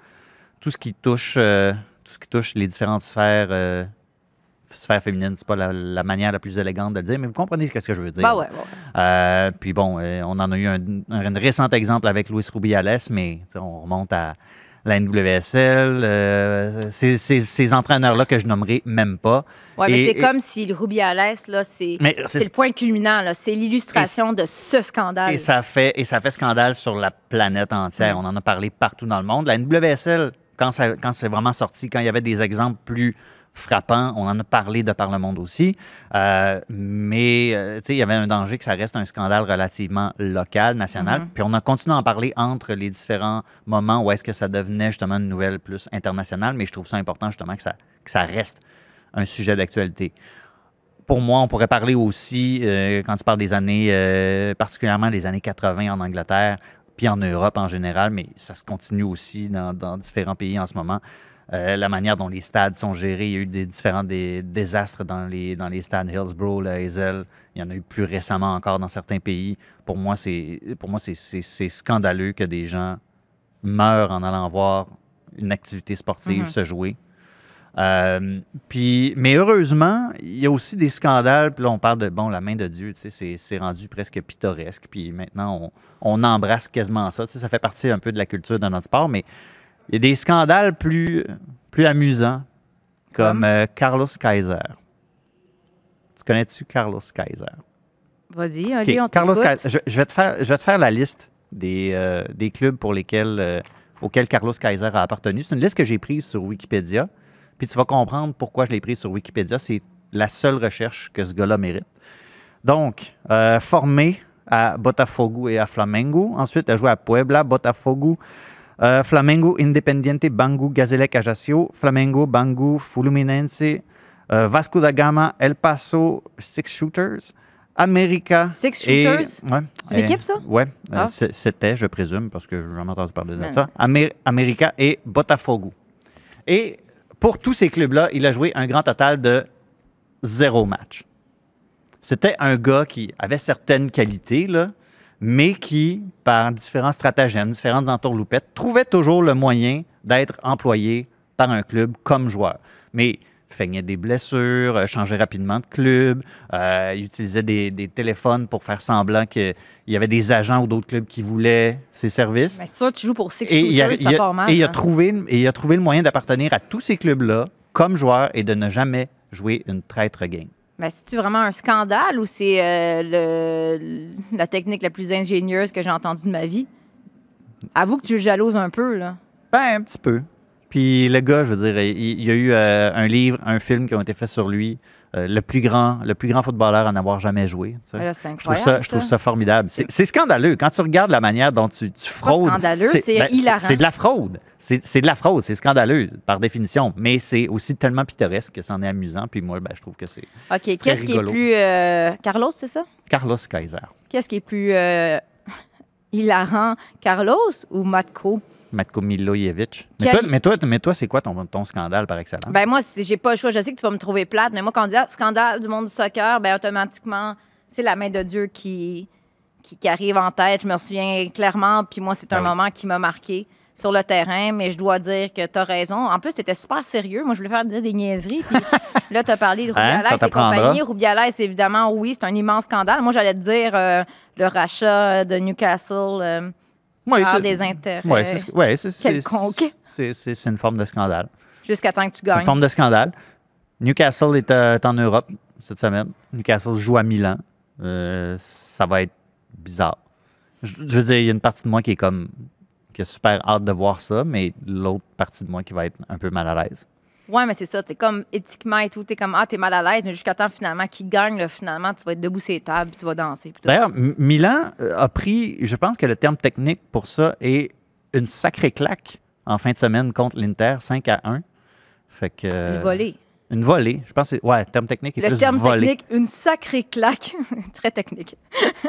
tout ce qui touche, euh, tout ce qui touche les différentes sphères, euh, sphères féminines. C'est pas la, la manière la plus élégante de le dire, mais vous comprenez ce que je veux dire. Bah ouais, ouais. Euh, puis bon, on en a eu un, un récent exemple avec Luis Rubiales, mais on remonte à la NWSL. euh, ces, ces- ces entraîneurs-là que je nommerai même pas. Ouais, mais c'est et- comme si le Rubiales, là, c'est Mais c'est c'est le point culminant, là. C'est l'illustration de ce scandale. Et ça fait et ça fait scandale sur la planète entière. On en a parlé partout dans le monde. La NWSL, quand ça, quand c'est vraiment sorti, quand il y avait des exemples plus frappants, on en a parlé de par le monde aussi. Euh, mais euh, il y avait un danger que ça reste un scandale relativement local, national. Mhm. Puis on a continué à en parler entre les différents moments où est-ce que ça devenait justement une nouvelle plus internationale. Mais je trouve ça important justement que ça, que ça reste un sujet d'actualité pour moi, on pourrait parler aussi, euh, quand tu parles des années, euh, particulièrement les années 80 en Angleterre, puis en Europe en général, mais ça se continue aussi dans, dans différents pays en ce moment. Euh, la manière dont les stades sont gérés, il y a eu des différents des désastres dans les, dans les stades Hillsborough, le Hazel. Il y en a eu plus récemment encore dans certains pays. Pour moi, c'est pour moi c'est- c'est c'est scandaleux que des gens meurent en allant voir une activité sportive Mhm. se jouer. Euh, puis, mais heureusement, il y a aussi des scandales. Puis là, on parle de, bon, la main de Dieu, tu sais, c'est- c'est rendu presque pittoresque. Puis maintenant, on, on embrasse quasiment ça. Tu sais, ça fait partie un peu de la culture de notre sport, mais il y a des scandales plus, plus amusants, comme euh, Carlos Kaiser. Tu connais-tu Carlos Kaiser? Vas-y, Oli, on Carlos. Kaiser, je, je vais te faire, je vais te faire la liste des, euh, des clubs pour lesquels, euh, auxquels Carlos Kaiser a appartenu. C'est une liste que j'ai prise sur Wikipédia. Puis tu vas comprendre pourquoi je l'ai prise sur Wikipédia. C'est la seule recherche que ce gars-là mérite. Donc, formé à Botafogo et à Flamengo. Ensuite, a joué à Puebla, Botafogo, euh, Flamengo, Independiente, Bangu, Gazélec, Ajaccio, Flamengo, Bangu, Fluminense, euh, Vasco da Gama, El Paso, Six Shooters, America. Six Shooters? ouais, C'est une euh, équipe, ça? Euh, Ah. c'est- c'était, je présume, parce que j'ai jamais entendu parler de ça. America et Botafogo. Et pour tous ces clubs-là, il a joué un grand total de zéro match. C'était un gars qui avait certaines qualités, là, mais qui, par différents stratagèmes, différentes entourloupettes, trouvait toujours le moyen d'être employé par un club comme joueur. Mais feignait des blessures, euh, changeait rapidement de club, euh, il utilisait des, des téléphones pour faire semblant qu'il y avait des agents ou d'autres clubs qui voulaient ses services. Mais sûr, tu joues pour Six Et il, a, Shooters, il ça a- part mal. et il a hein. trouvé, et il a trouvé le moyen d'appartenir à tous ces clubs-là comme joueur et de ne jamais jouer une traître game. Mais c'est-tu vraiment un scandale ou c'est euh, le- la technique la plus ingénieuse que j'ai entendue de ma vie? Avoue que tu le jalouses un peu, là. Ben, un petit peu. Puis le gars, je veux dire, il, il y a eu euh, un livre, un film qui ont été faits sur lui, euh, le plus grand, le plus grand footballeur à n'avoir jamais joué. tu sais. Mais là, c'est Je trouve, ça, je trouve ça formidable. C'est scandaleux. Quand tu regardes la manière dont tu, tu fraudes. scandaleux, c'est hilarant. C'est de la fraude. C'est de la fraude. C'est scandaleux, par définition. Mais c'est aussi tellement pittoresque que c'en est amusant. Puis moi, ben, je trouve que c'est OK, qu'est-ce qui est plus... euh, Carlos, c'est ça? Carlos Kaiser. Qu'est-ce qui est plus euh, <laughs> hilarant, Carlos ou Matko? Matko Milojevic. Mais Quel- toi, mais toi, mais toi c'est quoi ton, ton scandale par excellence? Ben moi, si j'ai pas le choix. Je sais que tu vas me trouver plate, mais moi, quand on dit ah, scandale du monde du soccer, ben automatiquement, c'est la main de Dieu qui, qui, qui arrive en tête. Je me souviens clairement, puis moi, c'est un Ah oui. moment qui m'a marqué sur le terrain, mais je dois dire que tu as raison. En plus, tu étais super sérieux. Moi, je voulais faire dire des niaiseries, puis <laughs> là, tu as parlé de Hein, Rubiales ça et compagnie. Rubiales, évidemment, oui, c'est un immense scandale. Moi, j'allais te dire euh, le rachat de Newcastle euh, Ouais, par des intérêts ouais, c'est ce- ouais, c'est- c'est- une forme de scandale. jusqu'à temps que tu C'est une gagnes. forme de scandale. Newcastle est, euh, est en Europe cette semaine. Newcastle joue à Milan. Euh, ça va être bizarre. Je, je veux dire, il y a une partie de moi qui est comme. qui a super hâte de voir ça, mais l'autre partie de moi qui va être un peu mal à l'aise. Ouais, mais c'est ça. T'es comme éthiquement et tout. T'es comme, ah, t'es mal à l'aise, mais jusqu'à temps finalement qu'il gagne, là, finalement, tu vas être debout sur les tables puis tu vas danser. D'ailleurs, Milan euh, a pris, je pense que le terme technique pour ça est une sacrée claque en fin de semaine contre l'Inter, 5 à 1. Fait que. Une volée. Une volée. Je pense que c'est. Ouais, le terme technique est Le plus terme volée. technique, une sacrée claque. <laughs> Très technique. <laughs>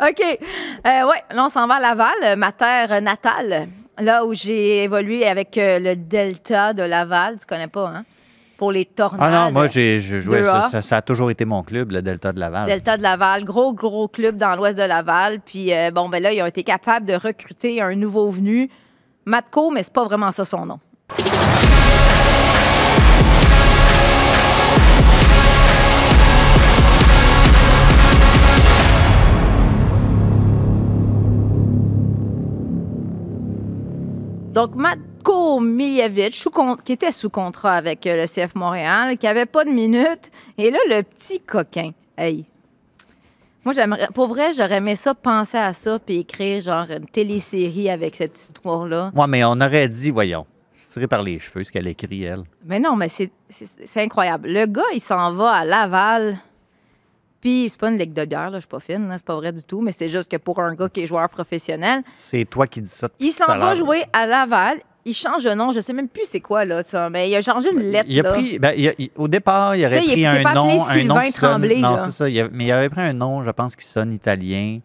OK. Euh, ouais, là, on s'en va à Laval, ma terre natale. Là où j'ai évolué avec euh, le Delta de Laval. Tu connais pas, hein? Pour les tornades. Ah non, moi, j'ai joué. 2A. Ça, ça, ça a toujours été mon club, le Delta de Laval. Delta de Laval, gros, gros club dans l'ouest de Laval. Puis, euh, bon, ben là, ils ont été capables de recruter un nouveau venu, Matko, mais c'est pas vraiment ça son nom. Donc, Matko Miljevic, qui était sous contrat avec euh, le CF Montréal, qui avait pas de minutes. Et là, le petit coquin, hey, moi, j'aimerais, pour vrai, j'aurais aimé ça, penser à ça, puis écrire genre une télésérie avec cette histoire-là. Moi, mais on aurait dit, voyons, c'est tiré par les cheveux ce qu'elle écrit, elle. Mais non, mais c'est, c'est, c'est incroyable. Le gars, il s'en va à Laval, puis c'est pas une ligue de bière, là, je suis pas fine, là, c'est pas vrai du tout, mais c'est juste que pour un gars qui est joueur professionnel, C'est toi qui dis ça. il s'en va jouer à Laval, il change de nom, je sais même plus c'est quoi, là, ça, mais il a changé une lettre, Il a là. pris, ben, il a- il- au départ, il aurait Tu sais, il pris un pas nom, un nom qui sonne. Tremblay, non, là. c'est ça. il a- mais il avait pris un nom, je pense, qui sonne italien.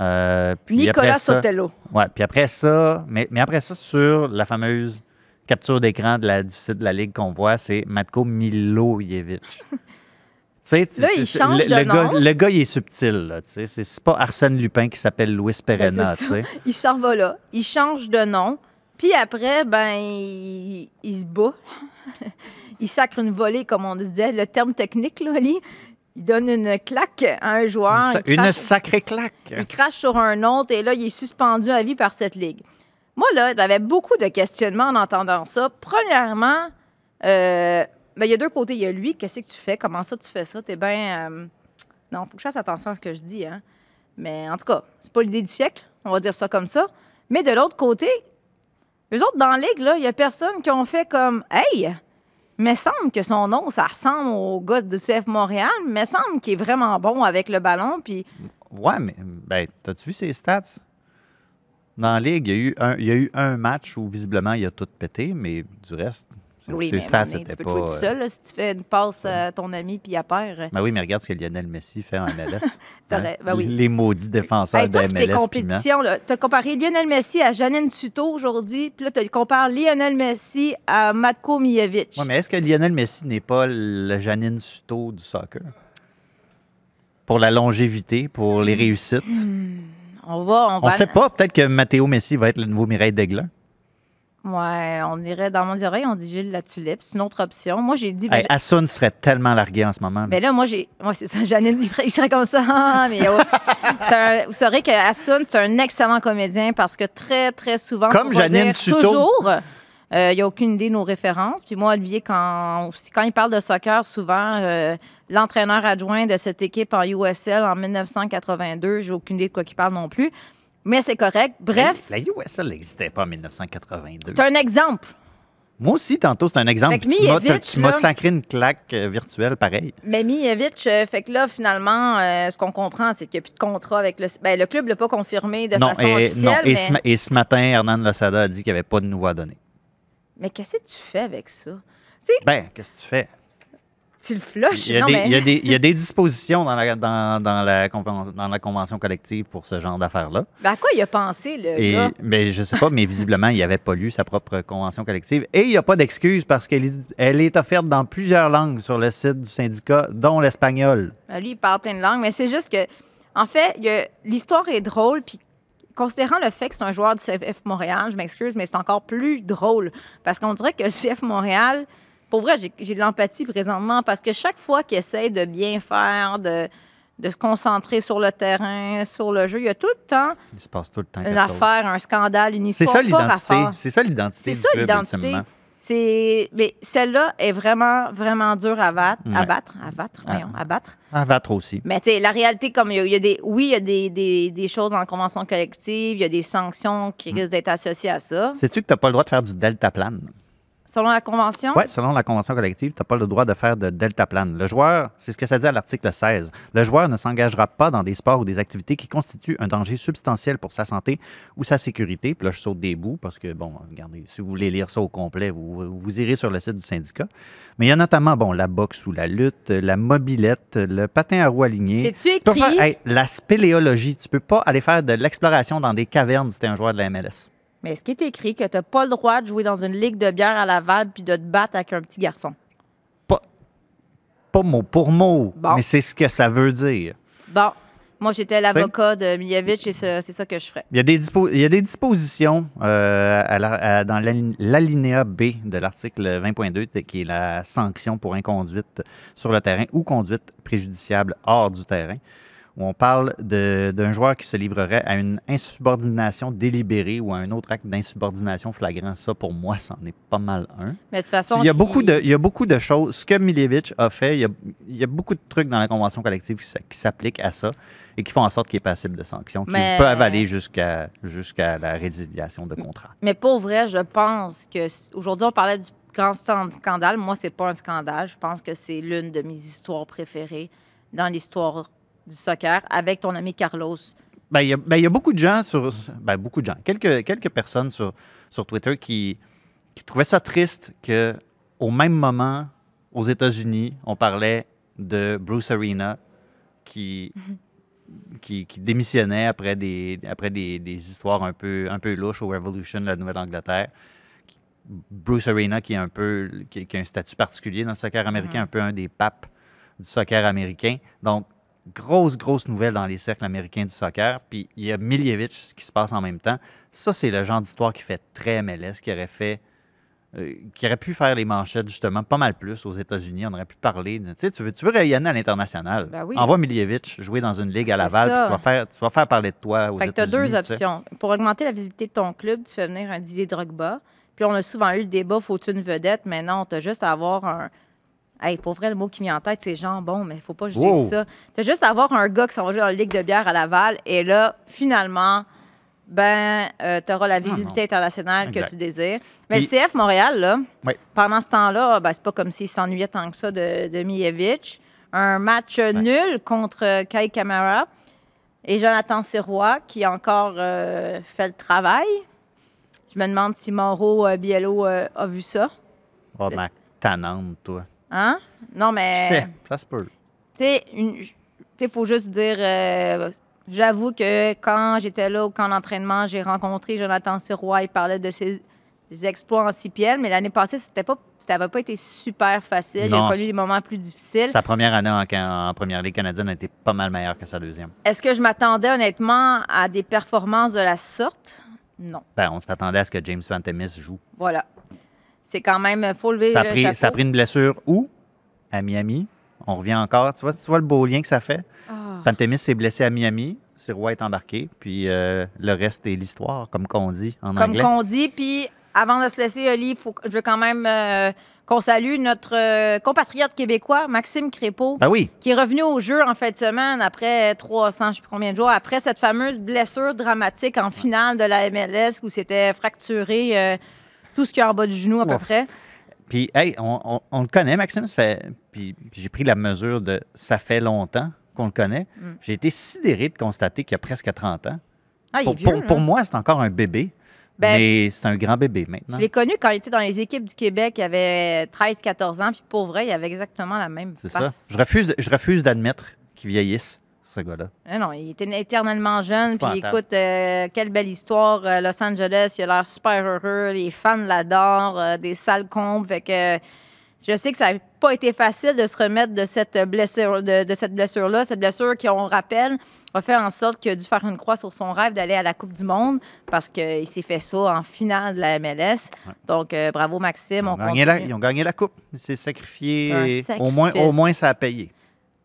Euh, puis Nicolas ça- Sotelo. Ouais, puis après ça, mais, mais après ça, sur la fameuse capture d'écran de la, du site de la Ligue qu'on voit, c'est Matko Milojevic. <laughs> Là, il change le, le gars, nom. le gars, il est subtil. C'est pas Arsène Lupin qui s'appelle Louis Perena. Ben, sais. Il s'en va là, il change de nom, puis après, ben, il, il se bat. <laughs> il sacre une volée, comme on disait, le terme technique, là, Ali. Il donne une claque à un joueur. Une, sa- sacrée claque. il crache sur un autre et là, il est suspendu à vie par cette ligue. Moi, là, j'avais beaucoup de questionnements en entendant ça. Premièrement, euh, ben, il y a deux côtés. Il y a lui, qu'est-ce que tu fais? Comment ça, tu fais ça? T'es bien. euh, Non, faut que je fasse attention à ce que je dis. Hein? Mais en tout cas, c'est pas l'idée du siècle. On va dire ça comme ça. Mais de l'autre côté, eux autres, dans la ligue, il y a personne qui ont fait comme Hey! Mais semble que son nom, ça ressemble au gars de CF Montréal, mais semble qu'il est vraiment bon avec le ballon. Puis Ouais, mais ben, t'as-tu vu ses stats? Dans la Ligue, il y, a eu un, il y a eu un match où visiblement il a tout pété, mais du reste, Oui, mais stats, tu peux pas. jouer tout euh, seul là, si tu fais une passe à ton ami puis à perd. Ben oui, mais regarde ce que Lionel Messi fait en MLS. <laughs> T'aurais- ben oui. Les maudits défenseurs Hey, toi, de tes MLS. compétitions, tu as comparé Lionel Messi à Janine Suto aujourd'hui, puis là, tu compares Lionel Messi à Matko Mijevic. Ouais, mais est-ce que Lionel Messi n'est pas le Janine Suto du soccer? Pour la longévité, pour les réussites? On va. On, On va sait pas. Peut-être que Matteo Messi va être le nouveau Mireille Daiglin. Ouais, on irait dans mon oreille, on dit Gilles la tulipe. C'est une autre option. Moi, j'ai dit. ben, Hey, serait tellement largué en ce moment. Mais là, moi, j'ai. Moi, c'est ça, <laughs> Janine, il serait comme ça. Ah, mais ouais. <laughs> C'est un- Vous saurez que c'est un excellent comédien parce que très, très souvent. Comme Janine dire Suto. Toujours. euh, il n'y a aucune idée de nos références. Puis moi, Olivier, quand, quand il parle de soccer, souvent, euh, l'entraîneur adjoint de cette équipe en USL en 1982, j'ai aucune idée de quoi il parle non plus. Mais c'est correct. Bref, La USL n'existait pas en 1982. c'est un exemple. Moi aussi, tantôt, c'est un exemple. Fait Tu m'as- sacré une claque euh, virtuelle pareil. Mais Mijevic, euh, fait que là, finalement, euh, ce qu'on comprend, c'est qu'il n'y a plus de contrat avec le. Ben, le club ne l'a pas confirmé de non, façon et, officielle. non. Et, ce, et ce matin, Hernan Losada a dit qu'il n'y avait pas de nouveau à donner. mais qu'est-ce que tu fais avec ça? Ben, qu'est-ce que tu fais? Tu le flushes? Il y a, non, des, mais... il y a des- il y a des <laughs> dispositions dans la, dans, dans la, conven- dans la convention collective pour ce genre d'affaires-là. Ben, à quoi il a pensé, le Et, gars? mais je sais pas, mais visiblement, il n'avait pas lu sa propre convention collective. Et il n'y a pas d'excuse parce qu'elle est, elle est offerte dans plusieurs langues sur le site du syndicat, dont l'espagnol. Ben, lui, il parle plein de langues, mais c'est juste que, en fait, l'histoire est drôle, puis considérant le fait que c'est un joueur du CF Montréal, je m'excuse, mais c'est encore plus drôle, parce qu'on dirait que le CF Montréal, pour vrai, j'ai- de l'empathie présentement, parce que chaque fois qu'il essaie de bien faire, de, de se concentrer sur le terrain, sur le jeu, il y a tout le temps Il se passe tout le temps une chose. affaire, un scandale, une C'est histoire ça pas l'identité. C'est ça l'identité. C'est ça l'identité. C'est, mais celle-là est vraiment, vraiment dure à battre, à battre, à battre, voyons, à battre. À battre aussi. Mais tu sais, la réalité, comme il y a, il y a des, oui, il y a des, des, des choses en convention collective, il y a des sanctions Mm. qui risquent d'être associées à ça. Sais-tu que tu n'as pas le droit de faire du deltaplane? Selon la convention, Oui, selon la convention collective, tu n'as pas le droit de faire de deltaplane. Le joueur, c'est ce que ça dit à l'article 16, le joueur ne s'engagera pas dans des sports ou des activités qui constituent un danger substantiel pour sa santé ou sa sécurité. Puis là, je saute des bouts parce que, bon, regardez, si vous voulez lire ça au complet, vous, vous irez sur le site du syndicat. Mais il y a notamment, bon, la boxe ou la lutte, la mobilette, le patin à roues alignées. c'est-tu écrit? faire- hey, la spéléologie, tu peux pas aller faire de l'exploration dans des cavernes si tu es un joueur de la MLS. Mais est-ce qu'il est écrit que tu n'as pas le droit de jouer dans une ligue de bière à Laval puis de te battre avec un petit garçon? Pas mot pour mot, Bon. mais c'est ce que ça veut dire. Bon, moi, j'étais l'avocat de Miljevic et c'est ça que je ferais. Il y a des, dispo- il y a des dispositions euh, à la- à- dans l'ali- l'alinéa B de l'article 20.2 t- qui est la sanction pour inconduite sur le terrain ou conduite préjudiciable hors du terrain, où on parle d'un joueur qui se livrerait à une insubordination délibérée ou à un autre acte d'insubordination flagrant. Ça, pour moi, c'en est pas mal un. Mais de toute façon. Il y, a beaucoup de, il y a beaucoup de choses. Ce que Miljevic a fait, il y a, il y a beaucoup de trucs dans la convention collective qui, s'appliquent à ça et qui font en sorte qu'il est passible de sanctions, qui Mais- peuvent aller jusqu'à jusqu'à la résiliation de contrat. Mais pour vrai, je pense que aujourd'hui, on parlait du grand scandale. Moi, c'est pas un scandale. Je pense que c'est l'une de mes histoires préférées dans l'histoire du soccer avec ton ami Carlos. Ben, il, y a, ben, il y a beaucoup de gens sur. Ben, beaucoup de gens. Quelques, quelques personnes sur, sur Twitter qui, qui trouvaient ça triste que au même moment, aux États-Unis, on parlait de Bruce Arena qui, <laughs> qui, qui démissionnait après des, après des, des histoires un peu, un peu louches au Revolution de la Nouvelle-Angleterre. Bruce Arena, qui, est un peu, qui, qui a un statut particulier dans le soccer américain, un peu un des papes du soccer américain. Donc, grosse, grosse nouvelle dans les cercles américains du soccer. Puis il y a Miljevic, ce qui se passe en même temps. Ça, c'est le genre d'histoire qui fait très MLS, qui aurait fait. euh, qui aurait pu faire les manchettes, justement, pas mal plus aux États-Unis. On aurait pu parler. de- Tu sais, tu veux, tu veux rayonner à l'international. Ben oui. Envoie Miljevic jouer dans une ligue à Laval, puis tu vas, faire, tu vas faire parler de toi aux Fait que tu as États-Unis. deux sais. options. Pour augmenter la visibilité de ton club, tu fais venir un Didier Drogba. Puis on a souvent eu le débat, faut-tu une vedette? Mais non, tu as juste à avoir un. Hey, pour vrai, le mot qui vient en tête, c'est jambon, mais il faut pas que je Wow. dise ça. Tu as juste à avoir un gars qui s'en va jouer dans la Ligue de bière à Laval. Et là, finalement, ben, tu auras la visibilité non. internationale que tu désires. Mais Puis- le CF Montréal, là, Oui. pendant ce temps-là, ben, c'est pas comme s'il s'ennuyait tant que ça de, de Mijevic. Un match nul contre Kai Kamara et Jonathan Sirois qui a encore euh, fait le travail. Je me demande si Mauro euh, Biello euh, a vu ça. Oh, ma tannante, toi. Hein? Non, mais. Ça se peut. Tu sais, il faut juste dire. euh, J'avoue que quand j'étais là au camp d'entraînement, j'ai rencontré Jonathan Sirois. Il parlait de ses exploits en CPL, mais l'année passée, c'était pas, ça n'avait pas été super facile. il Non, a connu des moments plus difficiles. Sa première année en, en première ligue canadienne a été pas mal meilleure que sa deuxième. Est-ce que je m'attendais honnêtement à des performances de la sorte? Non. Ben, on s'attendait à ce que James Pantemis joue. Voilà. C'est quand même, faut lever Ça a, le ça a pris une blessure où? À Miami. On revient encore. Tu vois, tu vois le beau lien que ça fait? Ah. Pantemis s'est blessé à Miami. Sirois est embarqué. Puis euh, le reste est l'histoire, comme qu'on dit en Comme anglais. qu'on dit. Puis avant de se laisser, Oli, faut, je veux quand même euh, qu'on salue notre euh, compatriote québécois, Maxime Crépeau, Ben oui. qui est revenu au jeu en fin de semaine après 300, je ne sais plus combien de jours, après cette fameuse blessure dramatique en finale de la MLS où c'était fracturé euh, tout ce qu'il y a en bas du genou à peu Ouf. près. Puis, hey, on, on- on le connaît, Maxime. Ça fait, puis, puis j'ai pris la mesure de ça fait longtemps qu'on le connaît. Mm. J'ai été sidéré de constater qu'il y a presque 30 ans. Ah, il est Pour, vieux, pour- pour moi, c'est encore un bébé. Ben, mais c'est un grand bébé maintenant. Je l'ai connu quand il était dans les équipes du Québec, il avait 13-14 ans, puis pour vrai, il avait exactement la même C'est ça. face. Je refuse, je refuse d'admettre qu'il vieillisse, ce gars-là. Ah non, il était éternellement jeune. Puis écoute, euh, quelle belle histoire. euh, Los Angeles, il a l'air super heureux. Les fans l'adorent. euh, des salles combles. Fait que je sais que ça n'a pas été facile de se remettre de cette blessure, de, de cette blessure-là. Cette blessure qui, on rappelle, a fait en sorte qu'il a dû faire une croix sur son rêve d'aller à la Coupe du Monde parce qu'il s'est fait ça en finale de la MLS. Donc, bravo Maxime. Ils On ont, gagné la, ils ont gagné la coupe. Il s'est sacrifié. Au, moins, au sacrifice. moins, ça a payé.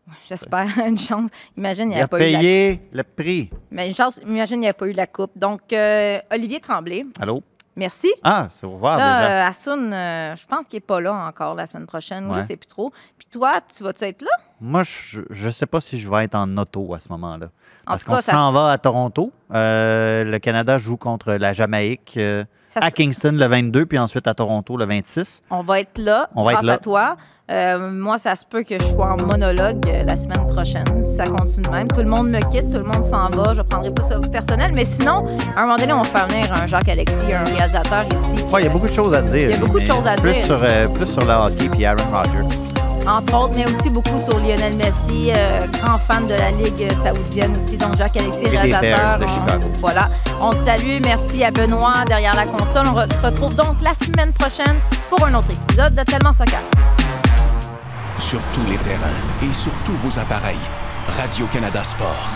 <laughs> J'espère <laughs> une chance. Imagine, il n'y a pas eu la payé le prix. Mais une chance, imagine, il n'y a pas eu la coupe. Donc, euh, Olivier Tremblay, Allô? Merci. Ah, c'est ouvert Là, déjà. euh, Hassoun, euh, je pense qu'il n'est pas là encore la semaine prochaine. ou Je Ouais. sais plus trop. Puis toi, tu vas-tu être là? Moi, je ne sais pas si je vais être en auto à ce moment-là. En Parce qu'on ça s'en va à Toronto. Euh, le Canada joue contre la Jamaïque euh, à Kingston le 22, puis ensuite à Toronto le 26. On va être là On va être là. à toi. Euh, moi, ça se peut que je sois en monologue la semaine prochaine, si ça continue de même. Tout le monde me quitte, tout le monde s'en va. Je ne prendrai pas ça personnel. Mais sinon, à un moment donné, on va faire venir un Jacques Alexis, un réalisateur ici. Ouais, il y a beaucoup de choses à dire. Il y a beaucoup de choses à plus dire. Sur, plus sur le hockey puis Aaron Rodgers. Entre autres, mais aussi beaucoup sur Lionel Messi, euh, grand fan de la Ligue saoudienne aussi, donc Jacques Alexis, des réalisateur. On- Chicago. voilà. On te salue. Merci à Benoît derrière la console. On re- se retrouve donc la semaine prochaine pour un autre épisode de Tellement Soccer. Sur tous les terrains et sur tous vos appareils. Radio-Canada Sport.